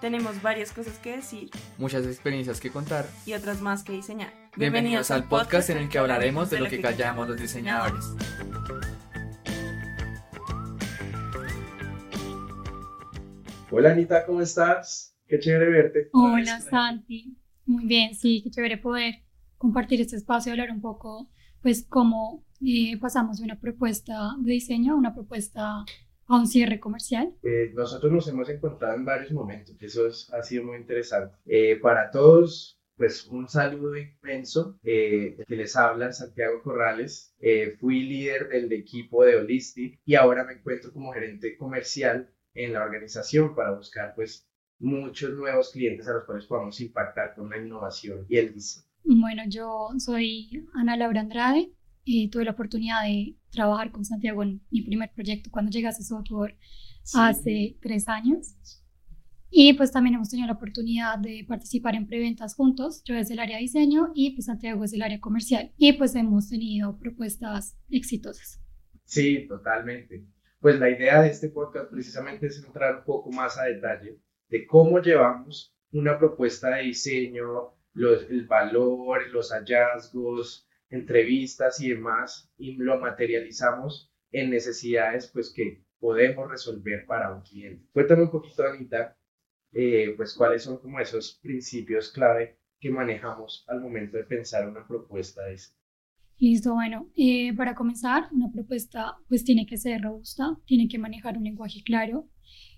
Tenemos varias cosas que decir muchas experiencias que contar y otras más que diseñar. Bienvenidos al podcast en el que hablaremos de lo que callamos los diseñadores. Hola Anita, ¿cómo estás? Qué chévere verte. Hola Santi, muy bien, sí, qué chévere poder compartir este espacio y hablar un poco, pues, cómo eh, pasamos de una propuesta de diseño a una propuesta a un cierre comercial? Eh, nosotros nos hemos encontrado en varios momentos, eso es, ha sido muy interesante. Eh, para todos, pues un saludo inmenso. Eh, que les habla Santiago Corrales. fui líder del equipo de Holistic y ahora me encuentro como gerente comercial en la organización para buscar pues muchos nuevos clientes a los cuales podamos impactar con la innovación y el diseño. Bueno, yo soy Ana Laura Andrade, tuve la oportunidad de trabajar con Santiago en mi primer proyecto cuando llegaste a software hace tres años. Y pues también hemos tenido la oportunidad de participar en preventas juntos. Yo desde el área de diseño y pues Santiago es del área comercial. Y pues hemos tenido propuestas exitosas. Sí, totalmente. Pues la idea de este podcast precisamente es entrar un poco más a detalle de cómo llevamos una propuesta de diseño, los, el valor, los hallazgos, entrevistas y demás, y lo materializamos en necesidades pues que podemos resolver para un cliente. Cuéntame un poquito, Anita, eh, pues cuáles son como esos principios clave que manejamos al momento de pensar una propuesta de este. Listo, bueno, eh, para comenzar, una propuesta pues tiene que ser robusta, tiene que manejar un lenguaje claro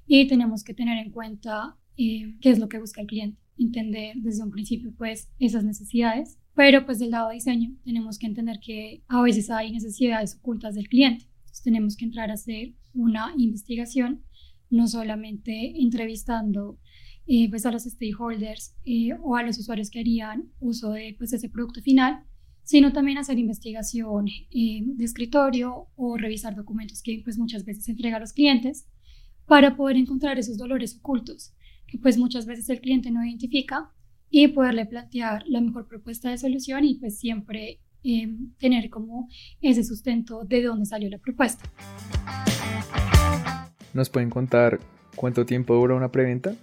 y tenemos que tener en cuenta eh, qué es lo que busca el cliente, entender desde un principio pues esas necesidades pero pues del lado de diseño tenemos que entender que a veces hay necesidades ocultas del cliente. Entonces tenemos que entrar a hacer una investigación, no solamente entrevistando eh, pues a los stakeholders eh, o a los usuarios que harían uso de pues ese producto final, sino también hacer investigación eh, de escritorio o revisar documentos que pues muchas veces entrega a los clientes para poder encontrar esos dolores ocultos que pues muchas veces el cliente no identifica y poderle plantear la mejor propuesta de solución y pues siempre eh, tener como ese sustento de dónde salió la propuesta. ¿Nos pueden contar cuánto tiempo dura una preventa?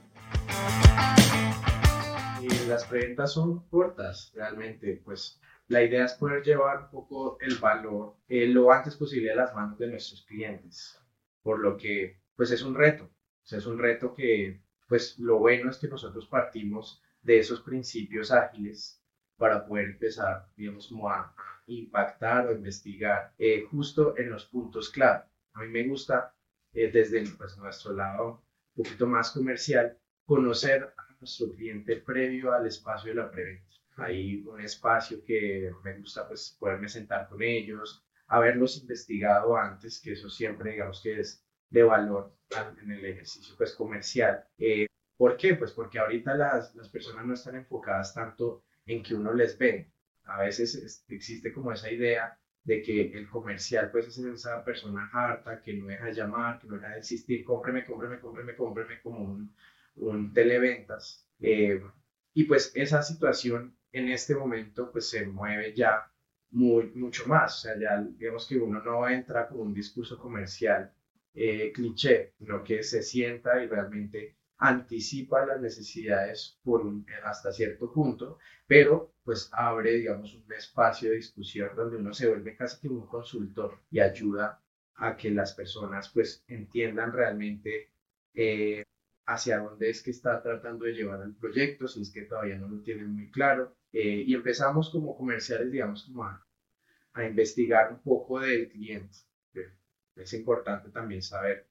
Las preventas son cortas, realmente, pues la idea es poder llevar un poco el valor eh, lo antes posible a las manos de nuestros clientes, por lo que pues es un reto, o sea, es un reto que pues lo bueno es que nosotros partimos de esos principios ágiles para poder empezar, digamos, a, impactar o investigar eh, justo en los puntos clave. A mí me gusta eh, desde pues, nuestro lado un poquito más comercial conocer a nuestro cliente previo al espacio de la preventa. Hay un espacio que me gusta pues poderme sentar con ellos, haberlos investigado antes, que eso siempre digamos que es de valor en el ejercicio pues comercial. Eh, ¿Por qué? Pues porque ahorita las, las personas no están enfocadas tanto en que uno les ve. A veces existe como esa idea de que el comercial pues es esa persona harta que no deja llamar, que no deja de existir, cómpreme, cómpreme, cómpreme, cómpreme como un, un televentas. Eh, y pues esa situación en este momento pues se mueve ya muy, mucho más. O sea, ya digamos que uno no entra con un discurso comercial eh, cliché, sino que se sienta y realmente anticipa las necesidades por un, hasta cierto punto, pero pues abre, digamos, un espacio de discusión donde uno se vuelve casi como un consultor y ayuda a que las personas pues entiendan realmente eh, hacia dónde es que está tratando de llevar el proyecto, si es que todavía no lo tienen muy claro. Eh, y empezamos como comerciales, digamos, a, a investigar un poco del cliente. Es importante también saber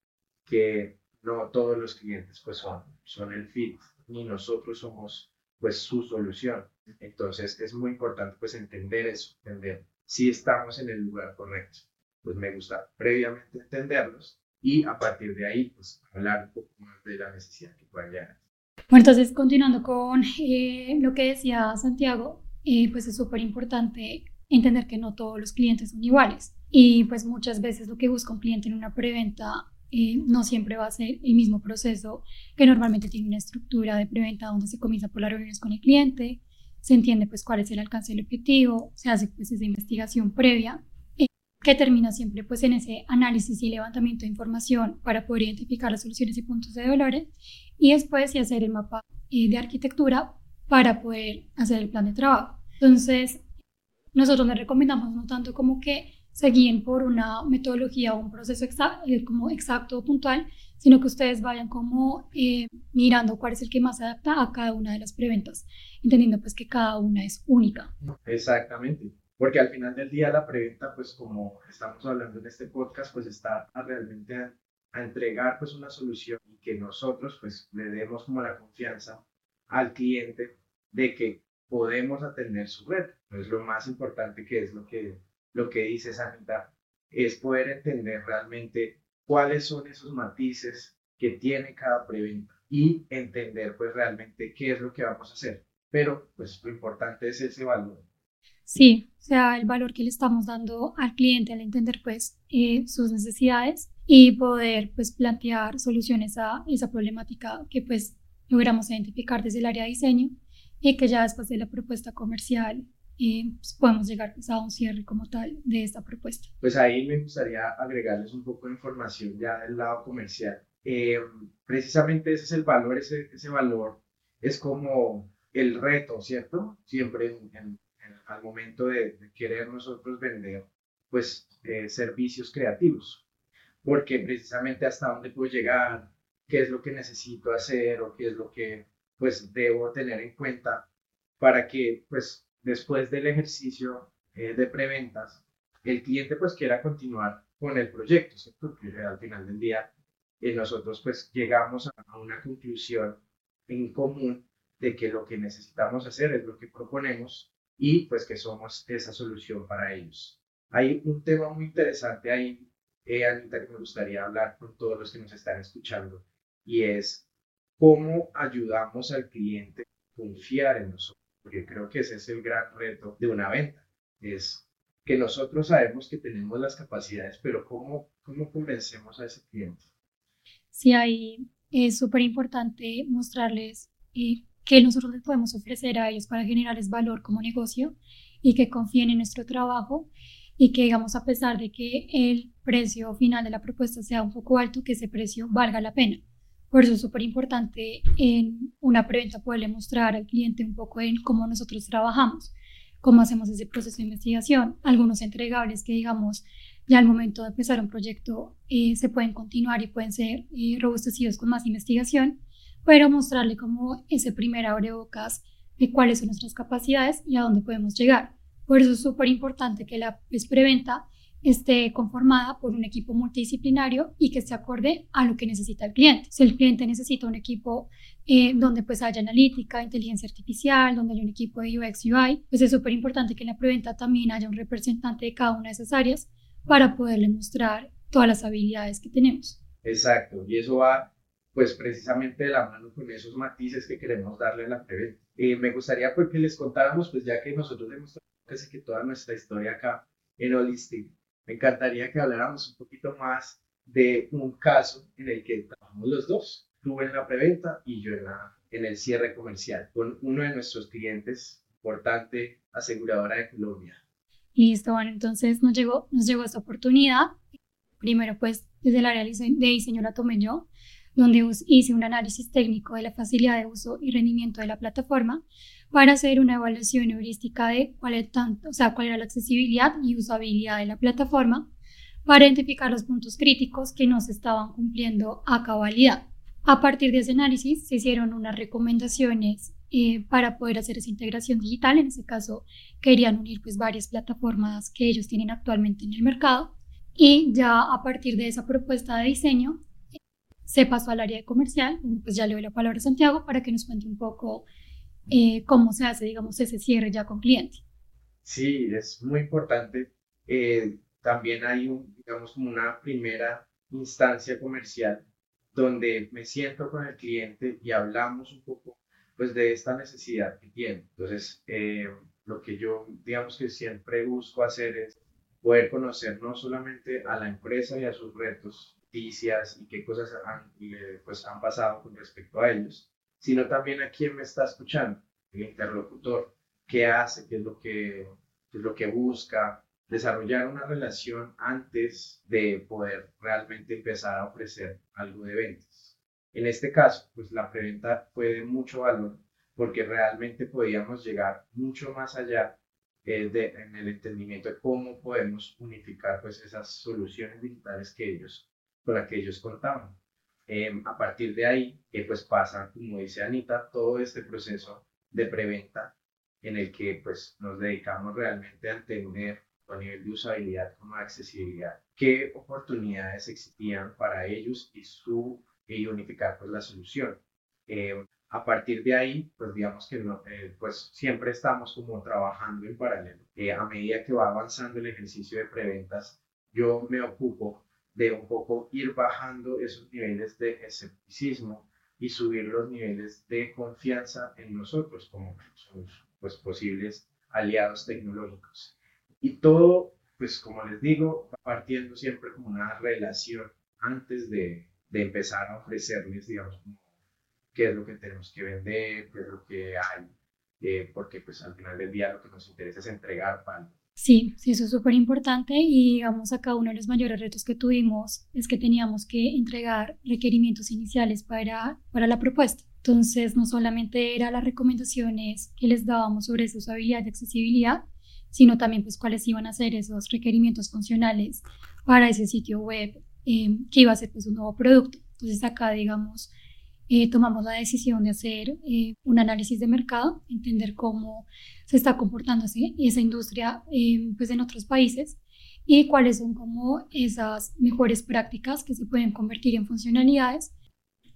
que no todos los clientes pues son, son el fit, ni nosotros somos pues su solución. Entonces es muy importante pues entender eso, entender si estamos en el lugar correcto. Pues me gusta previamente entenderlos y a partir de ahí pues hablar un poco más de la necesidad que pueda llegar. Bueno, entonces continuando con eh, lo que decía Santiago, eh, pues es súper importante entender que no todos los clientes son iguales y pues muchas veces lo que busca un cliente en una preventa eh, no siempre va a ser el mismo proceso que normalmente tiene una estructura de preventa donde se comienza por las reuniones con el cliente, se entiende pues cuál es el alcance del objetivo, se hace pues esa investigación previa. Eh, que termina siempre pues en ese análisis y levantamiento de información para poder identificar las soluciones y puntos de dolores y después y hacer el mapa eh, de arquitectura para poder hacer el plan de trabajo. Entonces, nosotros les recomendamos no tanto como que se guíen por una metodología o un proceso exacto, eh, como exacto o puntual, sino que ustedes vayan como eh, mirando cuál es el que más se adapta a cada una de las preventas, entendiendo pues que cada una es única. Exactamente, porque al final del día la preventa, pues como estamos hablando en este podcast, pues está realmente a, a entregar pues una solución y que nosotros pues le demos como la confianza al cliente de que podemos atender su red. Es lo más importante que es lo que lo que dice Sanita, es poder entender realmente cuáles son esos matices que tiene cada preventa y entender pues realmente qué es lo que vamos a hacer. Pero pues lo importante es ese valor. Sí, o sea, el valor que le estamos dando al cliente al entender pues eh, sus necesidades y poder pues plantear soluciones a esa problemática que pues logramos identificar desde el área de diseño y que ya después de la propuesta comercial y pues, podemos llegar pues, a un cierre como tal de esta propuesta. Pues ahí me gustaría agregarles un poco de información ya del lado comercial. Eh, precisamente ese es el valor, ese, ese valor es como el reto, ¿cierto? Siempre en, al momento de, querer nosotros vender, pues, eh, servicios creativos. Porque precisamente hasta dónde puedo llegar, qué es lo que necesito hacer o qué es lo que, pues, debo tener en cuenta para que, pues, después del ejercicio eh, de preventas, el cliente pues quiera continuar con el proyecto, ¿cierto? Porque al final del día eh, nosotros pues llegamos a una conclusión en común de que lo que necesitamos hacer es lo que proponemos y pues que somos esa solución para ellos. Hay un tema muy interesante ahí, eh, Anita, que me gustaría hablar con todos los que nos están escuchando y es cómo ayudamos al cliente a confiar en nosotros porque creo que ese es el gran reto de una venta, es que nosotros sabemos que tenemos las capacidades, pero ¿cómo, cómo convencemos a ese cliente? Sí, ahí es súper importante mostrarles eh, qué nosotros les podemos ofrecer a ellos para generarles valor como negocio y que confíen en nuestro trabajo y que digamos a pesar de que el precio final de la propuesta sea un poco alto, que ese precio valga la pena. Por eso es súper importante en una preventa poderle mostrar al cliente un poco en cómo nosotros trabajamos, cómo hacemos ese proceso de investigación, algunos entregables que digamos ya al momento de empezar un proyecto eh, se pueden continuar y pueden ser eh, robustecidos con más investigación, pero mostrarle como ese primer abrebocas de cuáles son nuestras capacidades y a dónde podemos llegar. Por eso es súper importante que la preventa esté conformada por un equipo multidisciplinario y que se acorde a lo que necesita el cliente. Si el cliente necesita un equipo eh, donde pues haya analítica, inteligencia artificial, donde haya un equipo de UX, UI, pues es súper importante que en la preventa también haya un representante de cada una de esas áreas para poderle mostrar todas las habilidades que tenemos. Exacto, y eso va pues precisamente de la mano con esos matices que queremos darle a la preventa. Eh, me gustaría pues que les contáramos, pues ya que nosotros hemos casi que toda nuestra historia acá en Holistic, me encantaría que habláramos un poquito más de un caso en el que trabajamos los dos, tú en la preventa y yo en, el cierre comercial, con uno de nuestros clientes, importante aseguradora de Colombia. Listo, bueno, entonces nos llegó, nos llegó esta oportunidad. Primero, pues, desde el área de diseño la tomé yo, donde hice un análisis técnico de la facilidad de uso y rendimiento de la plataforma para hacer una evaluación heurística de cuál, es tanto, o sea, cuál era la accesibilidad y usabilidad de la plataforma para identificar los puntos críticos que no se estaban cumpliendo a cabalidad. A partir de ese análisis se hicieron unas recomendaciones eh, para poder hacer esa integración digital. En ese caso, querían unir pues varias plataformas que ellos tienen actualmente en el mercado. Y ya a partir de esa propuesta de diseño, se pasó al área de comercial. Pues ya le doy la palabra a Santiago para que nos cuente un poco eh, cómo se hace, digamos, ese cierre ya con cliente. Sí, es muy importante. Eh, también hay, un, digamos, una primera instancia comercial donde me siento con el cliente y hablamos un poco, pues, de esta necesidad que tiene. Entonces, eh, lo que yo, digamos, que siempre busco hacer es poder conocer no solamente a la empresa y a sus retos, noticias y qué cosas han, pues, han pasado con respecto a ellos, sino también a quién me está escuchando, el interlocutor, qué hace, qué es lo que, es lo que busca, desarrollar una relación antes de poder realmente empezar a ofrecer algo de ventas. En este caso, pues la preventa fue de mucho valor porque realmente podíamos llegar mucho más allá eh, de, en el entendimiento de cómo podemos unificar pues esas soluciones digitales que ellos, con las que ellos contaban. Em, a partir de ahí, eh, pues pasa, como dice Anita, todo este proceso de preventa en el que pues nos dedicamos realmente a entender a nivel de usabilidad como accesibilidad, qué oportunidades existían para ellos y su y unificar pues la solución. Eh, a partir de ahí, pues digamos que no, eh, pues siempre estamos como trabajando en paralelo. Eh, a medida que va avanzando el ejercicio de preventas, yo me ocupo de un poco ir bajando esos niveles de escepticismo y subir los niveles de confianza en nosotros como pues, posibles aliados tecnológicos. Y todo, pues como les digo, partiendo siempre como una relación antes de, de empezar a ofrecerles, digamos, qué es lo que tenemos que vender, qué es lo que hay, eh, porque pues al final del día lo que nos interesa es entregar pan. Sí, sí, eso es súper importante y digamos acá uno de los mayores retos que tuvimos es que teníamos que entregar requerimientos iniciales para, para la propuesta. Entonces, no solamente eran las recomendaciones que les dábamos sobre su usabilidad y accesibilidad, sino también pues cuáles iban a ser esos requerimientos funcionales para ese sitio web eh, que iba a ser pues un nuevo producto. Entonces acá, digamos, eh, tomamos la decisión de hacer eh, un análisis de mercado, entender cómo se está comportando esa industria pues en otros países y cuáles son como esas mejores prácticas que se pueden convertir en funcionalidades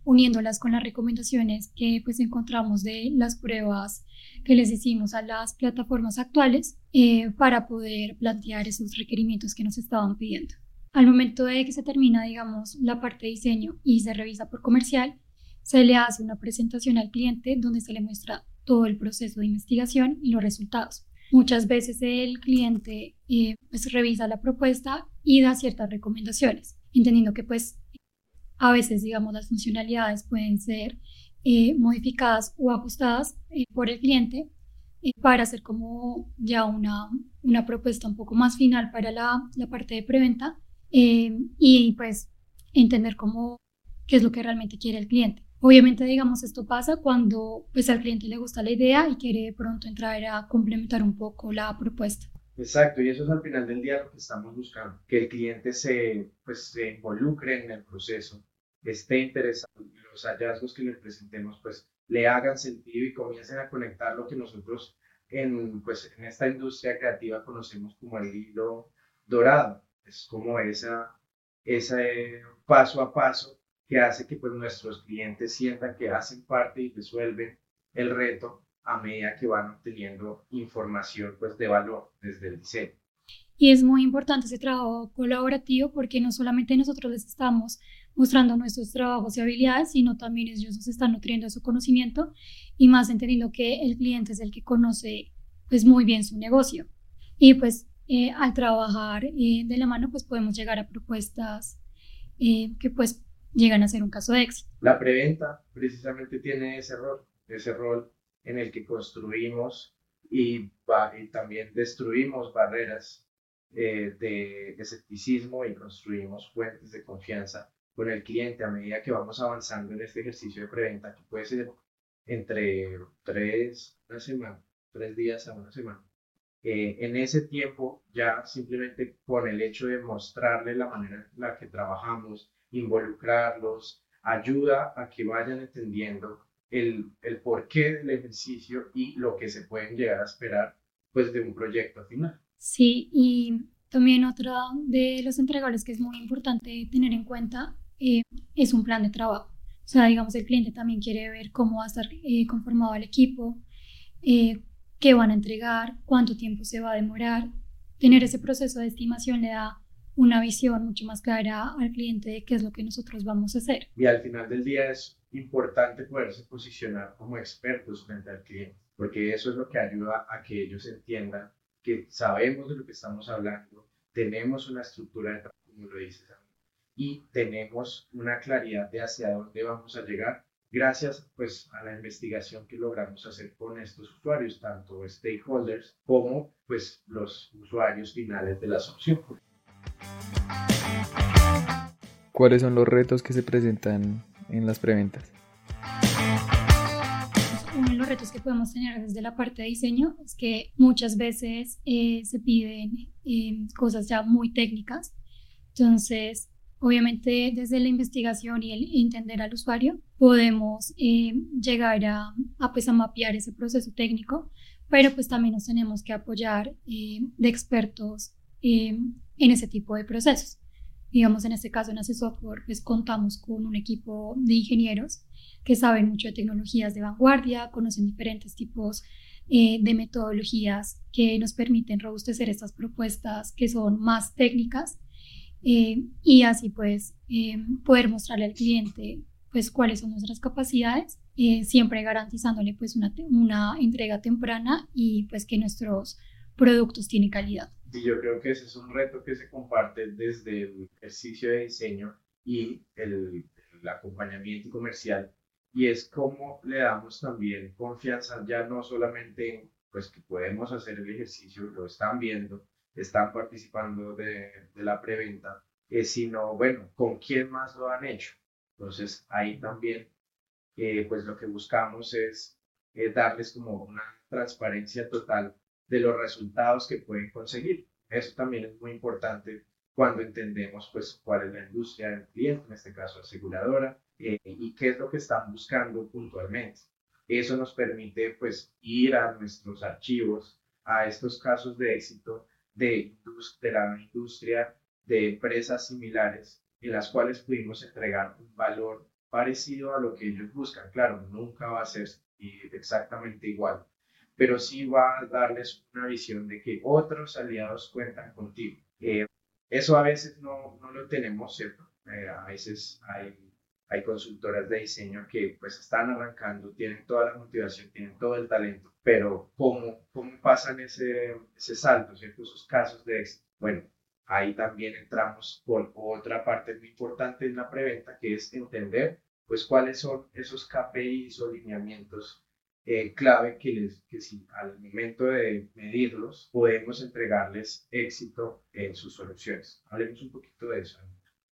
uniéndolas con las recomendaciones que pues encontramos de las pruebas que les hicimos a las plataformas actuales eh, para poder plantear esos requerimientos que nos estaban pidiendo. Al momento de que se termina, digamos, la parte de diseño y se revisa por comercial, se le hace una presentación al cliente donde se le muestra todo el proceso de investigación y los resultados. Muchas veces el cliente eh, pues revisa la propuesta y da ciertas recomendaciones, entendiendo que pues a veces, digamos, las funcionalidades pueden ser eh, modificadas o ajustadas eh, por el cliente para hacer como ya una, una propuesta un poco más final para la, la parte de preventa y pues entender cómo qué es lo que realmente quiere el cliente. Obviamente, digamos, esto pasa cuando pues al cliente le gusta la idea y quiere pronto entrar a complementar un poco la propuesta. Exacto, y eso es al final del día lo que estamos buscando, que el cliente se, pues, se involucre en el proceso, esté interesado los hallazgos que le presentemos pues le hagan sentido y comiencen a conectar lo que nosotros en, pues, en esta industria creativa conocemos como el hilo dorado. Es como esa, ese paso a paso que hace que pues, nuestros clientes sientan que hacen parte y resuelven el reto a medida que van obteniendo información pues, de valor desde el diseño. Y es muy importante ese trabajo colaborativo porque no solamente nosotros les estamos mostrando nuestros trabajos y habilidades, sino también ellos nos están nutriendo de su conocimiento y más entendiendo que el cliente es el que conoce pues muy bien su negocio. Y pues eh, al trabajar eh, de la mano pues podemos llegar a propuestas eh, que pues llegan a ser un caso de éxito. La preventa precisamente tiene ese rol, ese rol en el que construimos y, también destruimos barreras de escepticismo y construimos fuentes de confianza con el cliente a medida que vamos avanzando en este ejercicio de preventa, que puede ser entre tres, una semana, tres días a una semana. Eh, en ese tiempo, ya simplemente con el hecho de mostrarle la manera en la que trabajamos, involucrarlos, ayuda a que vayan entendiendo el, el porqué del ejercicio y lo que se pueden llegar a esperar pues de un proyecto final. Sí, y también otro de los entregables que es muy importante tener en cuenta eh, es un plan de trabajo. O sea, digamos, el cliente también quiere ver cómo va a estar eh, conformado el equipo, eh, qué van a entregar, cuánto tiempo se va a demorar. Tener ese proceso de estimación le da una visión mucho más clara al cliente de qué es lo que nosotros vamos a hacer. Y al final del día es importante poderse posicionar como expertos frente al cliente, porque eso es lo que ayuda a que ellos entiendan que sabemos de lo que estamos hablando, tenemos una estructura de trabajo, como lo dices, y tenemos una claridad de hacia dónde vamos a llegar gracias pues a la investigación que logramos hacer con estos usuarios, tanto stakeholders como pues los usuarios finales de la solución. ¿Cuáles son los retos que se presentan en las preventas? Uno de los retos que podemos tener desde la parte de diseño es que muchas veces eh, se piden eh, cosas ya muy técnicas. Entonces, Obviamente desde la investigación y el entender al usuario podemos eh, llegar a, pues, a mapear ese proceso técnico, pero pues también nos tenemos que apoyar de expertos eh, en ese tipo de procesos. Digamos, en este caso en Ace Software, pues contamos con un equipo de ingenieros que saben mucho de tecnologías de vanguardia, conocen diferentes tipos de metodologías que nos permiten robustecer estas propuestas que son más técnicas eh, y así pues eh, poder mostrarle al cliente pues cuáles son nuestras capacidades, eh, siempre garantizándole pues una, una entrega temprana y pues que nuestros productos tienen calidad. Y yo creo que ese es un reto que se comparte desde el ejercicio de diseño y el, el acompañamiento comercial y es cómo le damos también confianza ya no solamente en pues que podemos hacer el ejercicio, lo están viendo, están participando de, de la preventa, eh, sino, bueno, con quién más lo han hecho. Entonces, ahí también, eh, pues lo que buscamos es eh, darles como una transparencia total de los resultados que pueden conseguir. Eso también es muy importante cuando entendemos pues cuál es la industria del cliente, en este caso aseguradora, y qué es lo que están buscando puntualmente. Eso nos permite pues ir a nuestros archivos, a estos casos de éxito de, de la industria de empresas similares en las cuales pudimos entregar un valor parecido a lo que ellos buscan. Claro, nunca va a ser exactamente igual, pero sí va a darles una visión de que otros aliados cuentan contigo. Eso a veces no, no lo tenemos, ¿cierto? Eh, a veces hay, hay consultoras de diseño que pues están arrancando, tienen toda la motivación, tienen todo el talento, pero ¿cómo, cómo pasan ese, ese salto, ¿cierto? Esos casos de éxito. Bueno, ahí también entramos con otra parte muy importante en la preventa, que es entender pues cuáles son esos KPIs o lineamientos eh, clave que, les, que si al momento de medirlos podemos entregarles éxito en sus soluciones. Hablemos un poquito de eso,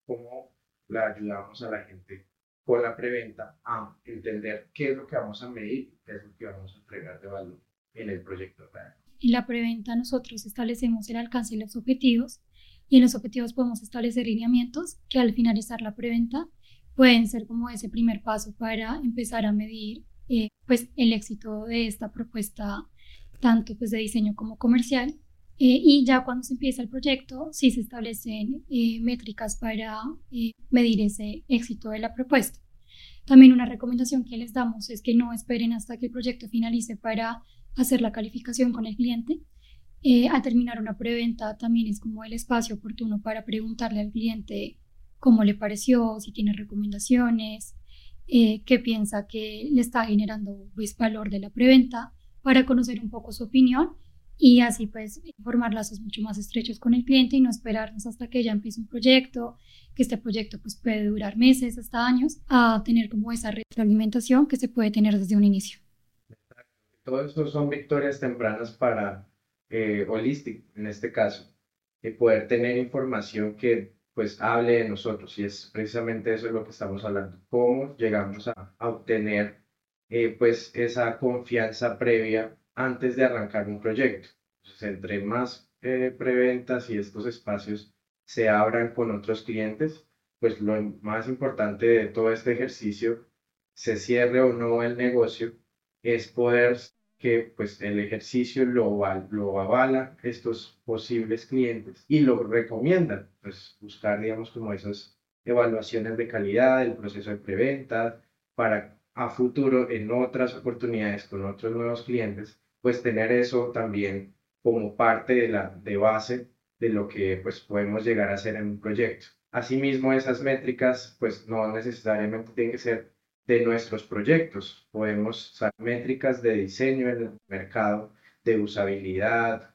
cómo la ayudamos a la gente con la preventa a entender qué es lo que vamos a medir, qué es lo que vamos a entregar de valor en el proyecto. En la preventa nosotros establecemos el alcance y los objetivos y en los objetivos podemos establecer lineamientos que al finalizar la preventa pueden ser como ese primer paso para empezar a medir eh, pues el éxito de esta propuesta tanto pues de diseño como comercial eh, y ya cuando se empieza el proyecto sí se establecen eh, métricas para medir ese éxito de la propuesta. También una recomendación que les damos es que no esperen hasta que el proyecto finalice para hacer la calificación con el cliente, eh, al terminar una preventa también es como el espacio oportuno para preguntarle al cliente cómo le pareció, si tiene recomendaciones, eh, qué piensa que le está generando pues, valor de la preventa, para conocer un poco su opinión y así pues formar lazos mucho más estrechos con el cliente y no esperarnos hasta que ya empiece un proyecto, que este proyecto pues puede durar meses hasta años, a tener como esa retroalimentación que se puede tener desde un inicio. Todo eso son victorias tempranas para eh, Holistic, en este caso, y poder tener información que pues hable de nosotros y es precisamente eso de lo que estamos hablando, cómo llegamos a, obtener eh, pues esa confianza previa antes de arrancar un proyecto. Entonces, entre más eh, preventas y estos espacios se abran con otros clientes, pues lo más importante de todo este ejercicio, se cierre o no el negocio, es poder que pues el ejercicio lo, avala estos posibles clientes y lo recomiendan, pues buscar digamos como esas evaluaciones de calidad del proceso de preventa para a futuro en otras oportunidades con otros nuevos clientes, pues tener eso también como parte de la de base de lo que pues podemos llegar a hacer en un proyecto. Asimismo, esas métricas pues no necesariamente tienen que ser de nuestros proyectos. Podemos usar métricas de diseño en el mercado, de usabilidad,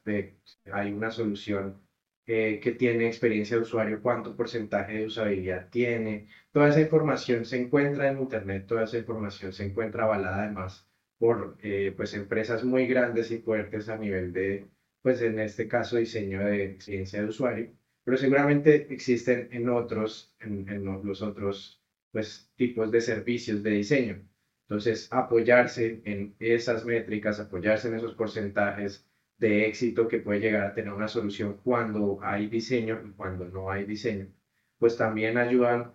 hay una solución eh, que tiene experiencia de usuario, cuánto porcentaje de usabilidad tiene. Toda esa información se encuentra en Internet, toda esa información se encuentra avalada además por eh, pues empresas muy grandes y fuertes a nivel de, pues en este caso, diseño de experiencia de usuario, pero seguramente existen en otros, en, en los otros pues, tipos de servicios de diseño. Entonces, apoyarse en esas métricas, apoyarse en esos porcentajes de éxito que puede llegar a tener una solución cuando hay diseño y cuando no hay diseño, pues también ayudan,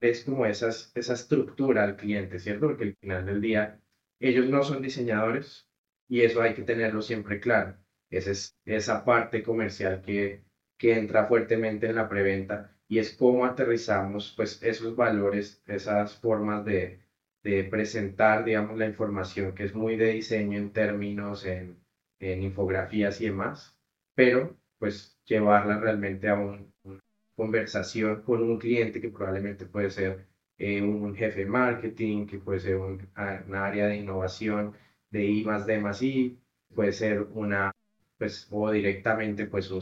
es como esas, esa estructura al cliente, ¿cierto? Porque al final del día ellos no son diseñadores y eso hay que tenerlo siempre claro. Esa es esa parte comercial que, que entra fuertemente en la preventa y es cómo aterrizamos pues esos valores, esas formas de, de presentar, digamos, la información que es muy de diseño en términos, en, en infografías y demás, pero pues llevarla realmente a una conversación con un cliente que probablemente puede ser eh, un jefe de marketing, que puede ser un, área de innovación de I D I, puede ser una, pues, o directamente, pues, un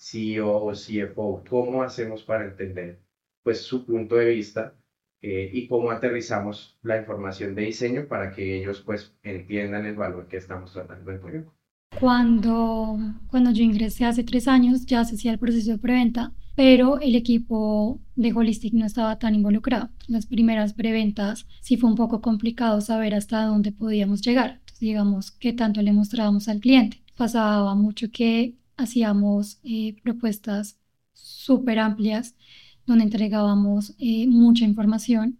CEO o CFO. ¿Cómo hacemos para entender, pues, su punto de vista eh, y cómo aterrizamos la información de diseño para que ellos, pues, entiendan el valor que estamos tratando de poner? Cuando, cuando yo ingresé hace tres años, ya se hacía el proceso de preventa pero el equipo de Holistic no estaba tan involucrado. Las primeras preventas sí fue un poco complicado saber hasta dónde podíamos llegar. Entonces, digamos, qué tanto le mostrábamos al cliente. Pasaba mucho que hacíamos eh, propuestas súper amplias donde entregábamos eh, mucha información.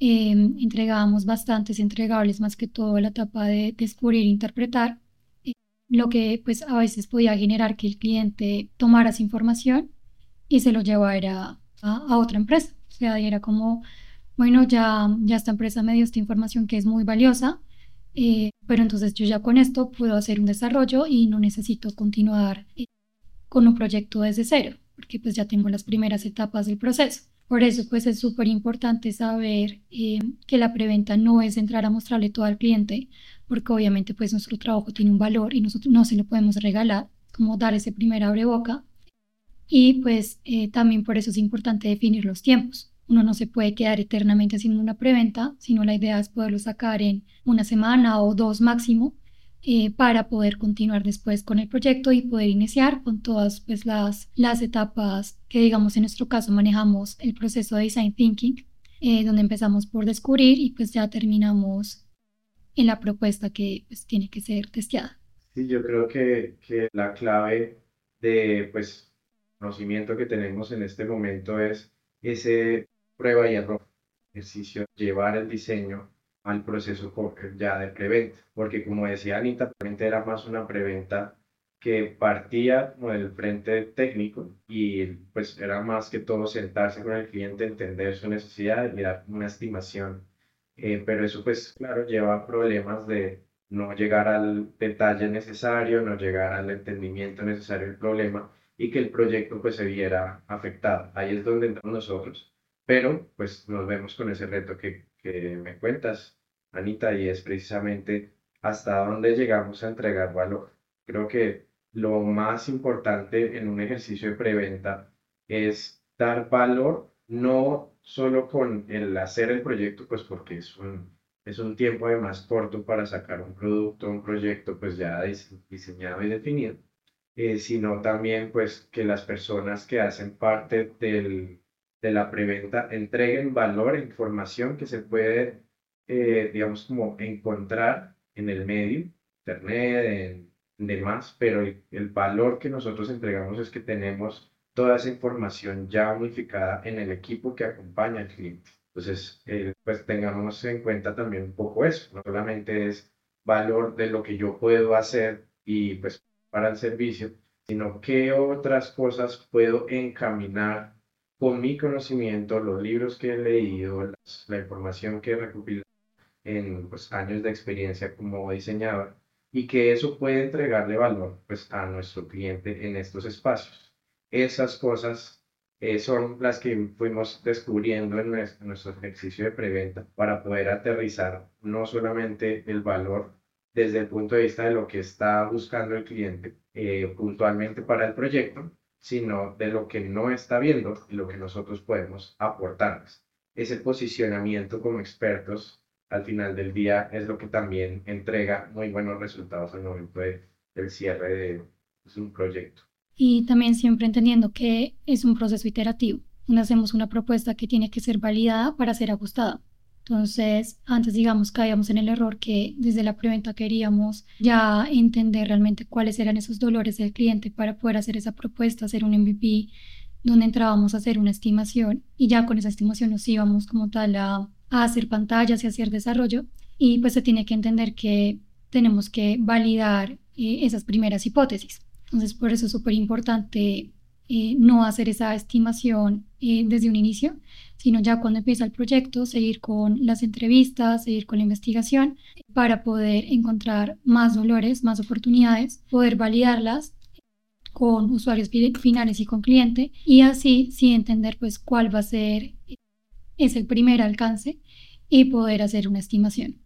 Em, entregábamos bastantes entregables, más que todo la etapa de descubrir e interpretar, eh, lo que pues a veces podía generar que el cliente tomara esa información y se lo llevara a, a otra empresa. O sea, era como, bueno, ya, ya esta empresa me dio esta información que es muy valiosa, eh, pero entonces yo ya con esto puedo hacer un desarrollo y no necesito continuar eh, con un proyecto desde cero, porque pues ya tengo las primeras etapas del proceso. Por eso pues es súper importante saber eh, que la preventa no es entrar a mostrarle todo al cliente, porque obviamente pues nuestro trabajo tiene un valor y nosotros no se lo podemos regalar, como dar ese primer abre boca, y pues eh, también por eso es importante definir los tiempos. Uno no se puede quedar eternamente haciendo una preventa, sino la idea es poderlo sacar en una semana o dos máximo eh, para poder continuar después con el proyecto y poder iniciar con todas pues, las, las etapas que digamos en nuestro caso manejamos el proceso de design thinking, eh, donde empezamos por descubrir y pues ya terminamos en la propuesta que pues, tiene que ser testeada. Sí, yo creo que, que la clave de pues conocimiento que tenemos en este momento es ese prueba y error, ejercicio, llevar el diseño al proceso ya de preventa, porque como decía Anita, realmente era más una preventa que partía del frente técnico y pues era más que todo sentarse con el cliente, entender su necesidad dar una estimación. Eh, pero eso pues claro lleva problemas de no llegar al detalle necesario, no llegar al entendimiento necesario del problema y que el proyecto pues se viera afectado. Ahí es donde entramos nosotros, pero pues nos vemos con ese reto que, que me cuentas, Anita, y es precisamente hasta dónde llegamos a entregar valor. Creo que lo más importante en un ejercicio de preventa es dar valor no solo con el hacer el proyecto, pues porque es un, es un tiempo de más corto para sacar un producto, un proyecto pues ya diseñado y definido, eh, sino también pues que las personas que hacen parte del, de la preventa entreguen valor e información que se puede, eh, digamos, como encontrar en el medio, internet, en, demás, pero el, valor que nosotros entregamos es que tenemos toda esa información ya unificada en el equipo que acompaña al cliente. Entonces, eh, pues tengamos en cuenta también un poco eso, no solamente es valor de lo que yo puedo hacer y pues para el servicio, sino qué otras cosas puedo encaminar con mi conocimiento, los libros que he leído, la información que he recopilado en pues, años de experiencia como diseñador y que eso puede entregarle valor pues, a nuestro cliente en estos espacios. Esas cosas eh, son las que fuimos descubriendo en nuestro, ejercicio de preventa para poder aterrizar no solamente el valor desde el punto de vista de lo que está buscando el cliente eh, puntualmente para el proyecto, sino de lo que no está viendo y lo que nosotros podemos aportarles. Ese posicionamiento como expertos al final del día es lo que también entrega muy buenos resultados al momento del cierre de pues, un proyecto. Y también siempre entendiendo que es un proceso iterativo, hacemos una propuesta que tiene que ser validada para ser ajustada. Entonces, antes, digamos, caíamos en el error que desde la preventa queríamos ya entender realmente cuáles eran esos dolores del cliente para poder hacer esa propuesta, hacer un MVP, donde entrábamos a hacer una estimación y ya con esa estimación nos íbamos como tal a, hacer pantallas y hacer desarrollo. Y pues se tiene que entender que tenemos que validar eh, esas primeras hipótesis. Entonces, por eso es súper importante eh, no hacer esa estimación eh, desde un inicio, sino ya cuando empieza el proyecto, seguir con las entrevistas, seguir con la investigación para poder encontrar más dolores, más oportunidades, poder validarlas con usuarios finales y con cliente y así sí entender pues cuál va a ser es el primer alcance y poder hacer una estimación.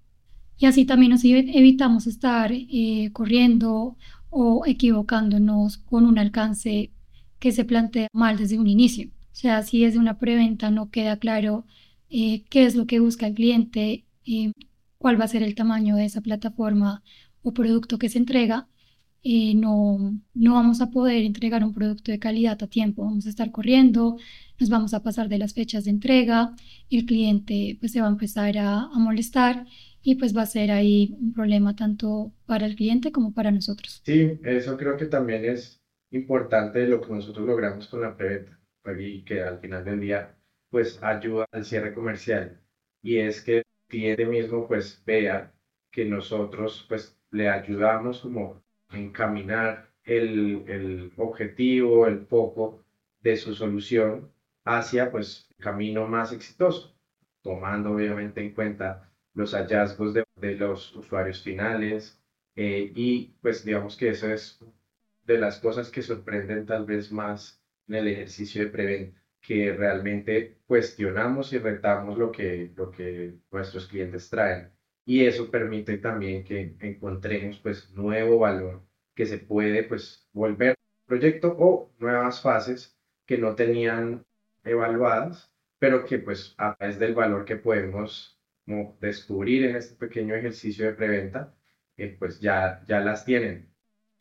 Y así también nos evitamos estar eh, corriendo o equivocándonos con un alcance que se plantea mal desde un inicio. O sea, si desde una preventa no queda claro eh, qué es lo que busca el cliente, eh, cuál va a ser el tamaño de esa plataforma o producto que se entrega, eh, no, no vamos a poder entregar un producto de calidad a tiempo. Vamos a estar corriendo, nos vamos a pasar de las fechas de entrega, el cliente pues se va a empezar a, molestar y pues va a ser ahí un problema tanto para el cliente como para nosotros. Sí, eso creo que también es importante lo que nosotros logramos con la preventa y que al final del día pues ayuda al cierre comercial. Y es que el cliente mismo pues vea que nosotros pues le ayudamos como a encaminar el, el objetivo, el foco de su solución hacia pues el camino más exitoso, tomando obviamente en cuenta los hallazgos de, de los usuarios finales eh, y pues digamos que eso es de las cosas que sorprenden tal vez más en el ejercicio de preventa, que realmente cuestionamos y retamos lo que, lo que nuestros clientes traen. Y eso permite también que encontremos pues nuevo valor que se puede pues volver proyecto o nuevas fases que no tenían evaluadas, pero que pues a través del valor que podemos descubrir en este pequeño ejercicio de preventa, eh, pues ya, ya las tienen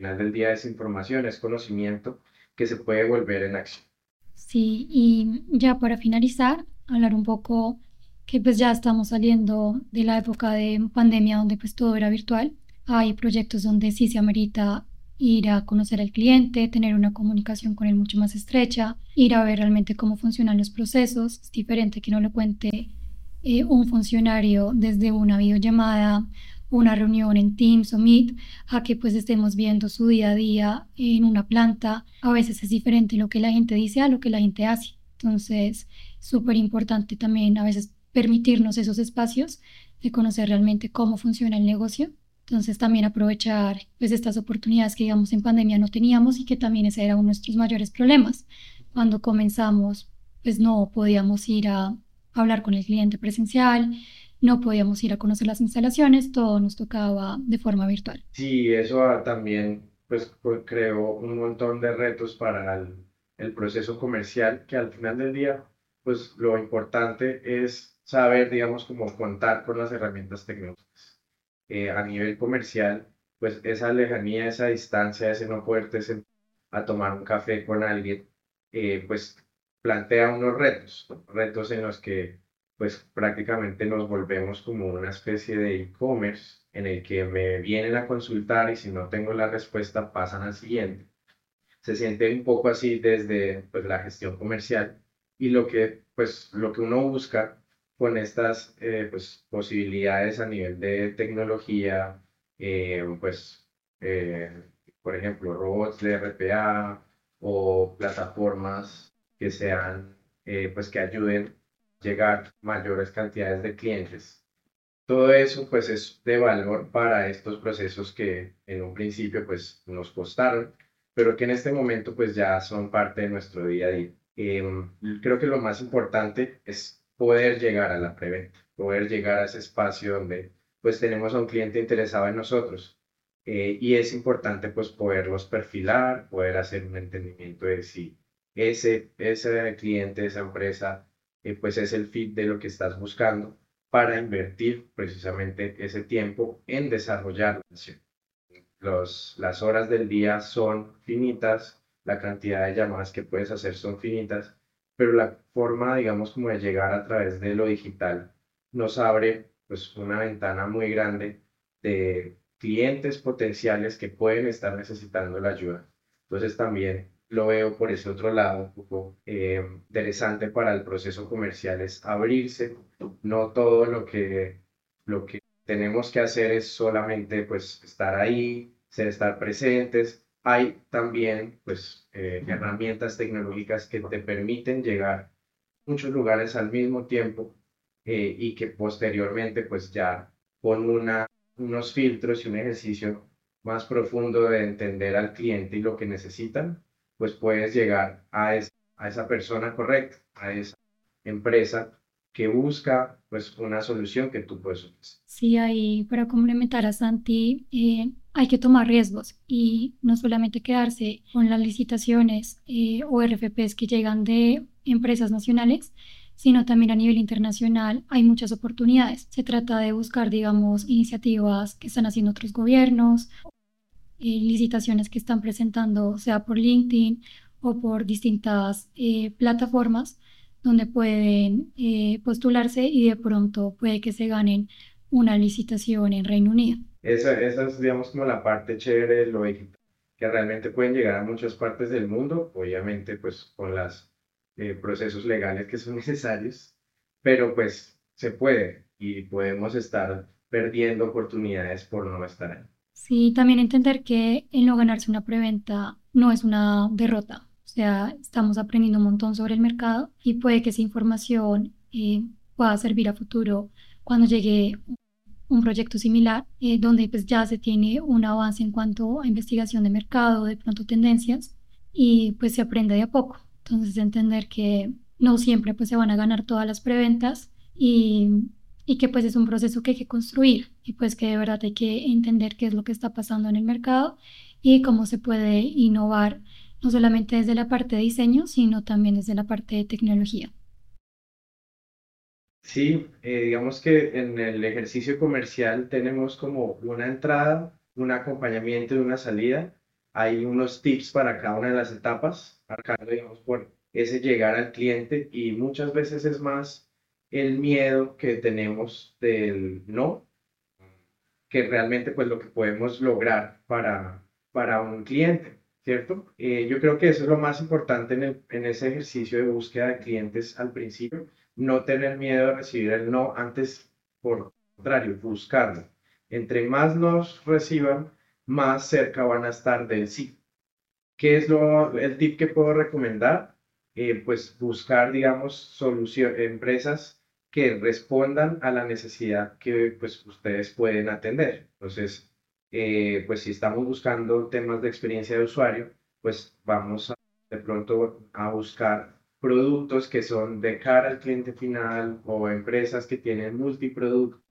final del día es información, es conocimiento que se puede volver en acción. Sí, y ya para finalizar, hablar un poco que pues ya estamos saliendo de la época de pandemia donde pues todo era virtual. Hay proyectos donde sí se amerita ir a conocer al cliente, tener una comunicación con él mucho más estrecha, ir a ver realmente cómo funcionan los procesos. Es diferente que no lo cuente eh, un funcionario desde una videollamada una reunión en Teams o Meet a que pues estemos viendo su día a día en una planta. A veces es diferente lo que la gente dice a lo que la gente hace. Entonces, súper importante también a veces permitirnos esos espacios de conocer realmente cómo funciona el negocio. Entonces, también aprovechar pues estas oportunidades que digamos en pandemia no teníamos y que también ese era uno de nuestros mayores problemas. Cuando comenzamos, pues no podíamos ir a hablar con el cliente presencial, no podíamos ir a conocer las instalaciones, todo nos tocaba de forma virtual. Sí, eso también pues, creó un montón de retos para el, proceso comercial, que al final del día, pues lo importante es saber, digamos, cómo contar con las herramientas tecnológicas. Eh, a nivel comercial, pues esa lejanía, esa distancia, ese no poderte a tomar un café con alguien, eh, pues plantea unos retos, retos en los que pues prácticamente nos volvemos como una especie de e-commerce en el que me vienen a consultar y si no tengo la respuesta pasan al siguiente. Se siente un poco así desde pues, la gestión comercial y lo que, pues, lo que uno busca con estas eh, pues, posibilidades a nivel de tecnología, eh, pues, eh, por ejemplo, robots de RPA o plataformas que sean, pues, que ayuden llegar mayores cantidades de clientes. Todo eso pues es de valor para estos procesos que en un principio pues nos costaron, pero que en este momento pues ya son parte de nuestro día a día. Em, creo que lo más importante es poder llegar a la preventa, poder llegar a ese espacio donde pues tenemos a un cliente interesado en nosotros eh, y es importante pues poderlos perfilar, poder hacer un entendimiento de si ese, ese cliente, esa empresa, eh, pues es el fit de lo que estás buscando para invertir precisamente ese tiempo en desarrollar Los, las horas del día son finitas, la cantidad de llamadas que puedes hacer son finitas, pero la forma, digamos, como de llegar a través de lo digital nos abre pues una ventana muy grande de clientes potenciales que pueden estar necesitando la ayuda. Entonces también lo veo por ese otro lado, un poco eh, interesante para el proceso comercial es abrirse, no todo lo que, lo que tenemos que hacer es solamente pues estar ahí, ser estar presentes, hay también pues eh, herramientas tecnológicas que te permiten llegar a muchos lugares al mismo tiempo eh, y que posteriormente pues ya con una, unos filtros y un ejercicio más profundo de entender al cliente y lo que necesitan, pues puedes llegar a, a esa persona correcta, a esa empresa que busca pues una solución que tú puedes ofrecer. Sí, ahí para complementar a Santi, eh, hay que tomar riesgos y no solamente quedarse con las licitaciones eh, o RFPs que llegan de empresas nacionales, sino también a nivel internacional hay muchas oportunidades. Se trata de buscar, digamos, iniciativas que están haciendo otros gobiernos, licitaciones que están presentando, sea por LinkedIn o por distintas eh, plataformas donde pueden postularse y de pronto puede que se ganen una licitación en Reino Unido. Esa, esa es, digamos, como la parte chévere de lo digital, que realmente pueden llegar a muchas partes del mundo, obviamente, pues con los eh, procesos legales que son necesarios, pero pues se puede y podemos estar perdiendo oportunidades por no estar ahí. Sí, también entender que el no ganarse una preventa no es una derrota. O sea, estamos aprendiendo un montón sobre el mercado y puede que esa información eh, pueda servir a futuro cuando llegue un proyecto similar, eh, donde pues ya se tiene un avance en cuanto a investigación de mercado, de pronto tendencias, y pues se aprende de a poco. Entonces entender que no siempre pues se van a ganar todas las preventas y, y que pues es un proceso que hay que construir y pues que de verdad hay que entender qué es lo que está pasando en el mercado y cómo se puede innovar no solamente desde la parte de diseño, sino también desde la parte de tecnología. Sí, eh, digamos que en el ejercicio comercial tenemos como una entrada, un acompañamiento y una salida. Hay unos tips para cada una de las etapas, marcando, digamos, por ese llegar al cliente y muchas veces es más el miedo que tenemos del no que realmente pues lo que podemos lograr para, para un cliente, ¿cierto? Eh, yo creo que eso es lo más importante en, en ese ejercicio de búsqueda de clientes al principio no tener miedo de recibir el no, antes por contrario, buscarlo. Entre más nos reciban, más cerca van a estar del sí. ¿Qué es lo, el tip que puedo recomendar? Eh, pues buscar, digamos, solución, empresas que respondan a la necesidad que pues ustedes pueden atender. Entonces, eh, pues si estamos buscando temas de experiencia de usuario, pues vamos de pronto a buscar productos que son de cara al cliente final o empresas que tienen multiproductos,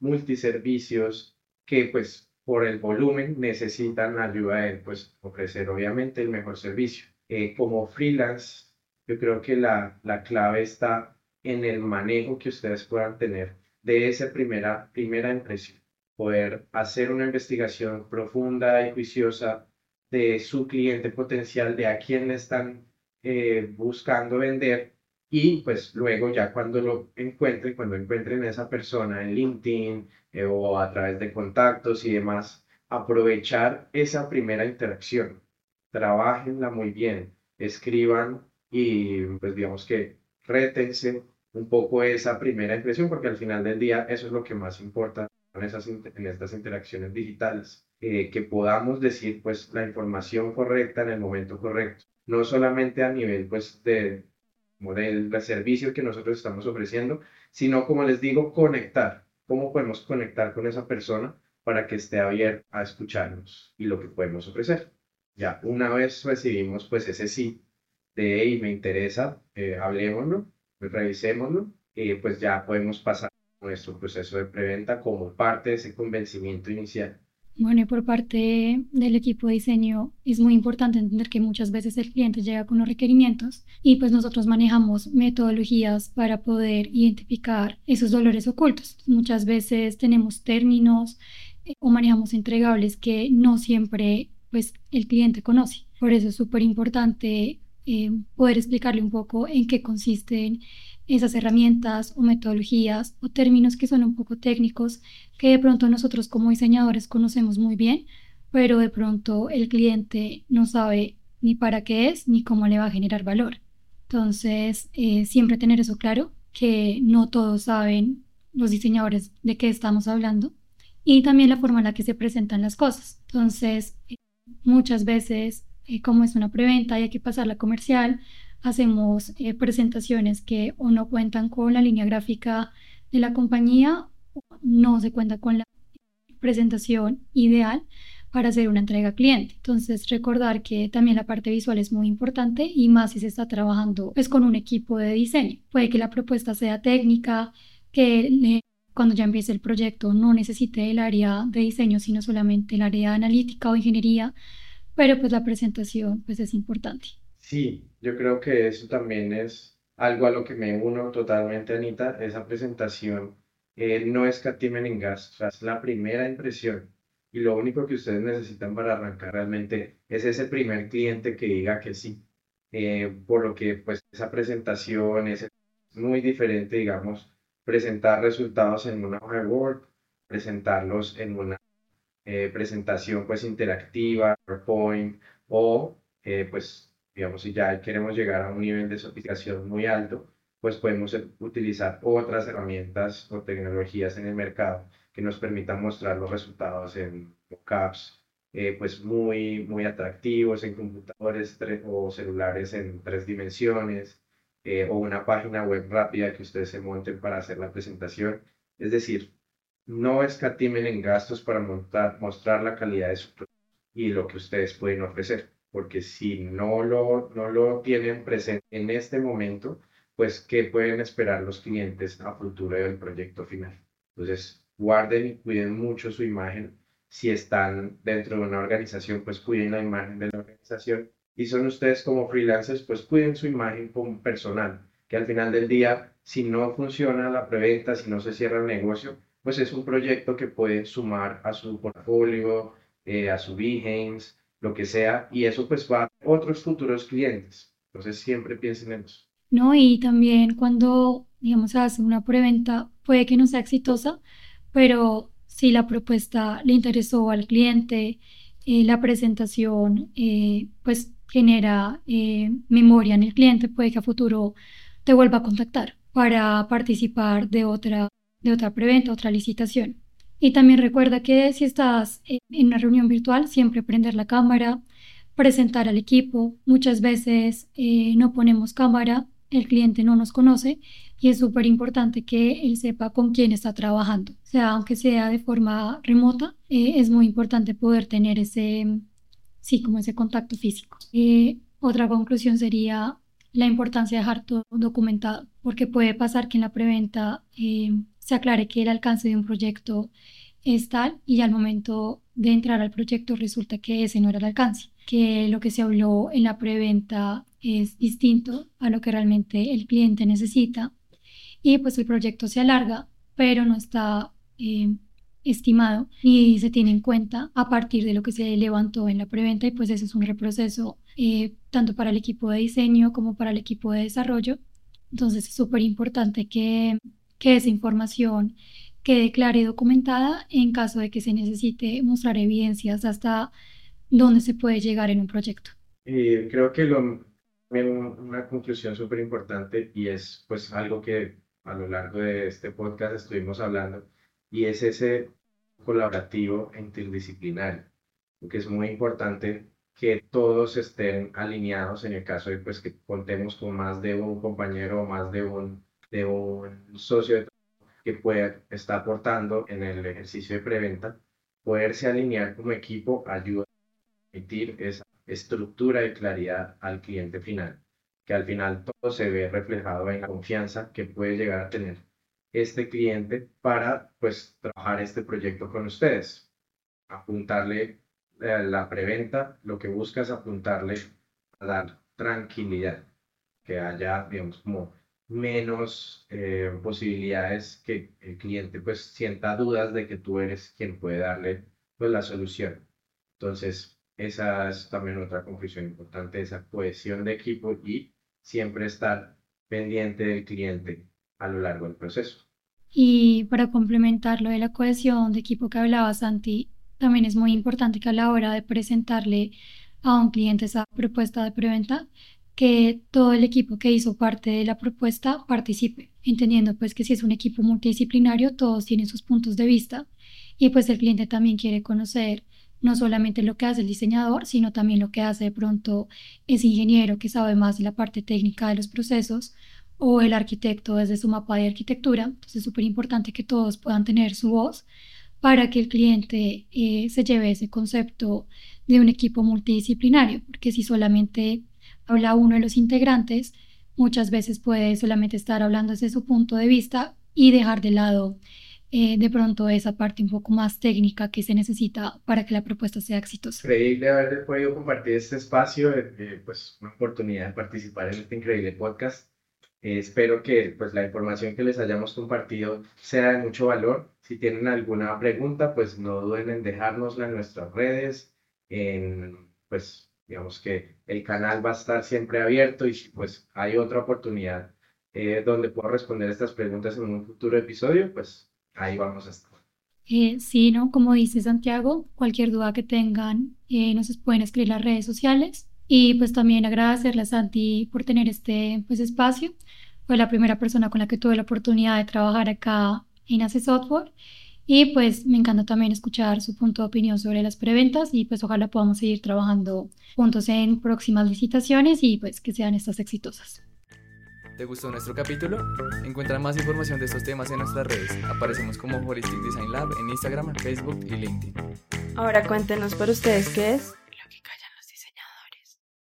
multiservicios, que pues por el volumen necesitan ayuda en pues ofrecer obviamente el mejor servicio. Eh, como freelance, yo creo que la, la clave está en el manejo que ustedes puedan tener de esa primera, primera impresión. Poder hacer una investigación profunda y juiciosa de su cliente potencial, de a quién le están eh, buscando vender y pues luego ya cuando lo encuentren, cuando encuentren a esa persona en LinkedIn eh, o a través de contactos y demás, aprovechar esa primera interacción. Trabajenla muy bien, escriban y pues digamos que rétense un poco esa primera impresión porque al final del día eso es lo que más importa en, estas interacciones digitales, eh, que podamos decir pues la información correcta en el momento correcto no solamente a nivel pues de, del servicio que nosotros estamos ofreciendo, sino como les digo, conectar. ¿Cómo podemos conectar con esa persona para que esté abierta a escucharnos y lo que podemos ofrecer? Ya, una vez recibimos pues ese sí de, y me interesa, eh, hablemoslo, revisémoslo, y pues ya podemos pasar nuestro proceso de preventa como parte de ese convencimiento inicial. Bueno, y por parte del equipo de diseño es muy importante entender que muchas veces el cliente llega con los requerimientos y pues nosotros manejamos metodologías para poder identificar esos dolores ocultos. Muchas veces tenemos términos eh, o manejamos entregables que no siempre pues el cliente conoce. Por eso es súper importante eh, poder explicarle un poco en qué consisten esas herramientas o metodologías o términos que son un poco técnicos que de pronto nosotros como diseñadores conocemos muy bien, pero de pronto el cliente no sabe ni para qué es ni cómo le va a generar valor. Entonces, eh, siempre tener eso claro, que no todos saben los diseñadores de qué estamos hablando y también la forma en la que se presentan las cosas. Entonces, eh, muchas veces, eh, como es una preventa y hay que pasar la comercial, hacemos eh, presentaciones que o no cuentan con la línea gráfica de la compañía o no se cuenta con la presentación ideal para hacer una entrega cliente. Entonces, recordar que también la parte visual es muy importante y más si se está trabajando pues, con un equipo de diseño. Puede que la propuesta sea técnica, que cuando ya empiece el proyecto no necesite el área de diseño, sino solamente el área analítica o ingeniería, pero pues la presentación pues es importante. Sí, yo creo que eso también es algo a lo que me uno totalmente, Anita. Esa presentación eh, no escatimen en gastos, es la primera impresión. Y lo único que ustedes necesitan para arrancar realmente es ese primer cliente que diga que sí. Eh, por lo que pues esa presentación es muy diferente, digamos, presentar resultados en una hoja de Word, presentarlos en una eh, presentación pues interactiva, PowerPoint o pues digamos, si ya queremos llegar a un nivel de sofisticación muy alto, pues podemos utilizar otras herramientas o tecnologías en el mercado que nos permitan mostrar los resultados en mockups, eh, pues muy, muy atractivos en computadores o celulares en tres dimensiones, eh, o una página web rápida que ustedes se monten para hacer la presentación. Es decir, no escatimen en gastos para montar, mostrar la calidad de su producto y lo que ustedes pueden ofrecer porque si no lo, no lo tienen presente en este momento, pues qué pueden esperar los clientes a futuro del proyecto final. Entonces, guarden y cuiden mucho su imagen. Si están dentro de una organización, pues cuiden la imagen de la organización. Y son ustedes como freelancers, pues cuiden su imagen como personal, que al final del día, si no funciona la preventa, si no se cierra el negocio, pues es un proyecto que puede sumar a su portfolio, eh, a su Behance, lo que sea, y eso pues va a otros futuros clientes. Entonces siempre piensen en eso. No, y también cuando, digamos, hace una preventa, puede que no sea exitosa, pero si la propuesta le interesó al cliente, eh, la presentación, eh, pues genera eh, memoria en el cliente, puede que a futuro te vuelva a contactar para participar de otra, de otra preventa, otra licitación. Y también recuerda que si estás en una reunión virtual, siempre prender la cámara, presentar al equipo. Muchas veces eh, no ponemos cámara, el cliente no nos conoce y es súper importante que él sepa con quién está trabajando. O sea, aunque sea de forma remota, eh, es muy importante poder tener ese, sí, como ese contacto físico. Eh, otra conclusión sería la importancia de dejar todo documentado, porque puede pasar que en la preventa se aclare que el alcance de un proyecto es tal y al momento de entrar al proyecto resulta que ese no era el alcance, que lo que se habló en la preventa es distinto a lo que realmente el cliente necesita y pues el proyecto se alarga, pero no está eh, estimado y se tiene en cuenta a partir de lo que se levantó en la preventa y pues eso es un reproceso eh, tanto para el equipo de diseño como para el equipo de desarrollo. Entonces es súper importante que que esa información quede clara y documentada en caso de que se necesite mostrar evidencias hasta dónde se puede llegar en un proyecto. Y creo que lo, una conclusión súper importante y es pues algo que a lo largo de este podcast estuvimos hablando y es ese colaborativo interdisciplinario, porque es muy importante que todos estén alineados en el caso de pues que contemos con más de un compañero o más de un de un socio que pueda estar aportando en el ejercicio de preventa, poderse alinear como equipo ayuda a emitir esa estructura de claridad al cliente final, que al final todo se ve reflejado en la confianza que puede llegar a tener este cliente para pues trabajar este proyecto con ustedes. apuntarle a la preventa, lo que busca es apuntarle a dar tranquilidad, que haya, digamos, como menos eh, posibilidades que el cliente pues sienta dudas de que tú eres quien puede darle pues la solución. Entonces, esa es también otra conclusión importante, esa cohesión de equipo y siempre estar pendiente del cliente a lo largo del proceso. Y para complementar lo de la cohesión de equipo que hablaba Santi, también es muy importante que a la hora de presentarle a un cliente esa propuesta de preventa, que todo el equipo que hizo parte de la propuesta participe, entendiendo pues que si es un equipo multidisciplinario, todos tienen sus puntos de vista y pues el cliente también quiere conocer no solamente lo que hace el diseñador, sino también lo que hace de pronto ese ingeniero que sabe más de la parte técnica de los procesos o el arquitecto desde su mapa de arquitectura. Entonces es súper importante que todos puedan tener su voz para que el cliente eh, se lleve ese concepto de un equipo multidisciplinario, porque si solamente habla uno de los integrantes, muchas veces puede solamente estar hablando desde su punto de vista y dejar de lado eh, de pronto esa parte un poco más técnica que se necesita para que la propuesta sea exitosa. Increíble haber podido compartir este espacio, eh, pues una oportunidad de participar en este increíble podcast. Eh, espero que pues la información que les hayamos compartido sea de mucho valor. Si tienen alguna pregunta, pues no duden en dejárnosla en nuestras redes, en pues digamos que el canal va a estar siempre abierto y pues hay otra oportunidad eh, donde puedo responder estas preguntas en un futuro episodio, pues ahí vamos a estar. Eh, sí, ¿no? Como dice Santiago, cualquier duda que tengan eh, nos pueden escribir las redes sociales y pues también agradecerle a Santi por tener este pues, espacio. Fue la primera persona con la que tuve la oportunidad de trabajar acá en Ace Software y pues me encanta también escuchar su punto de opinión sobre las preventas y pues ojalá podamos seguir trabajando juntos en próximas licitaciones y pues que sean estas exitosas. ¿Te gustó nuestro capítulo? Encuentra más información de estos temas en nuestras redes. Aparecemos como Holistic Design Lab en Instagram, Facebook y LinkedIn. Ahora cuéntenos por ustedes qué es lo que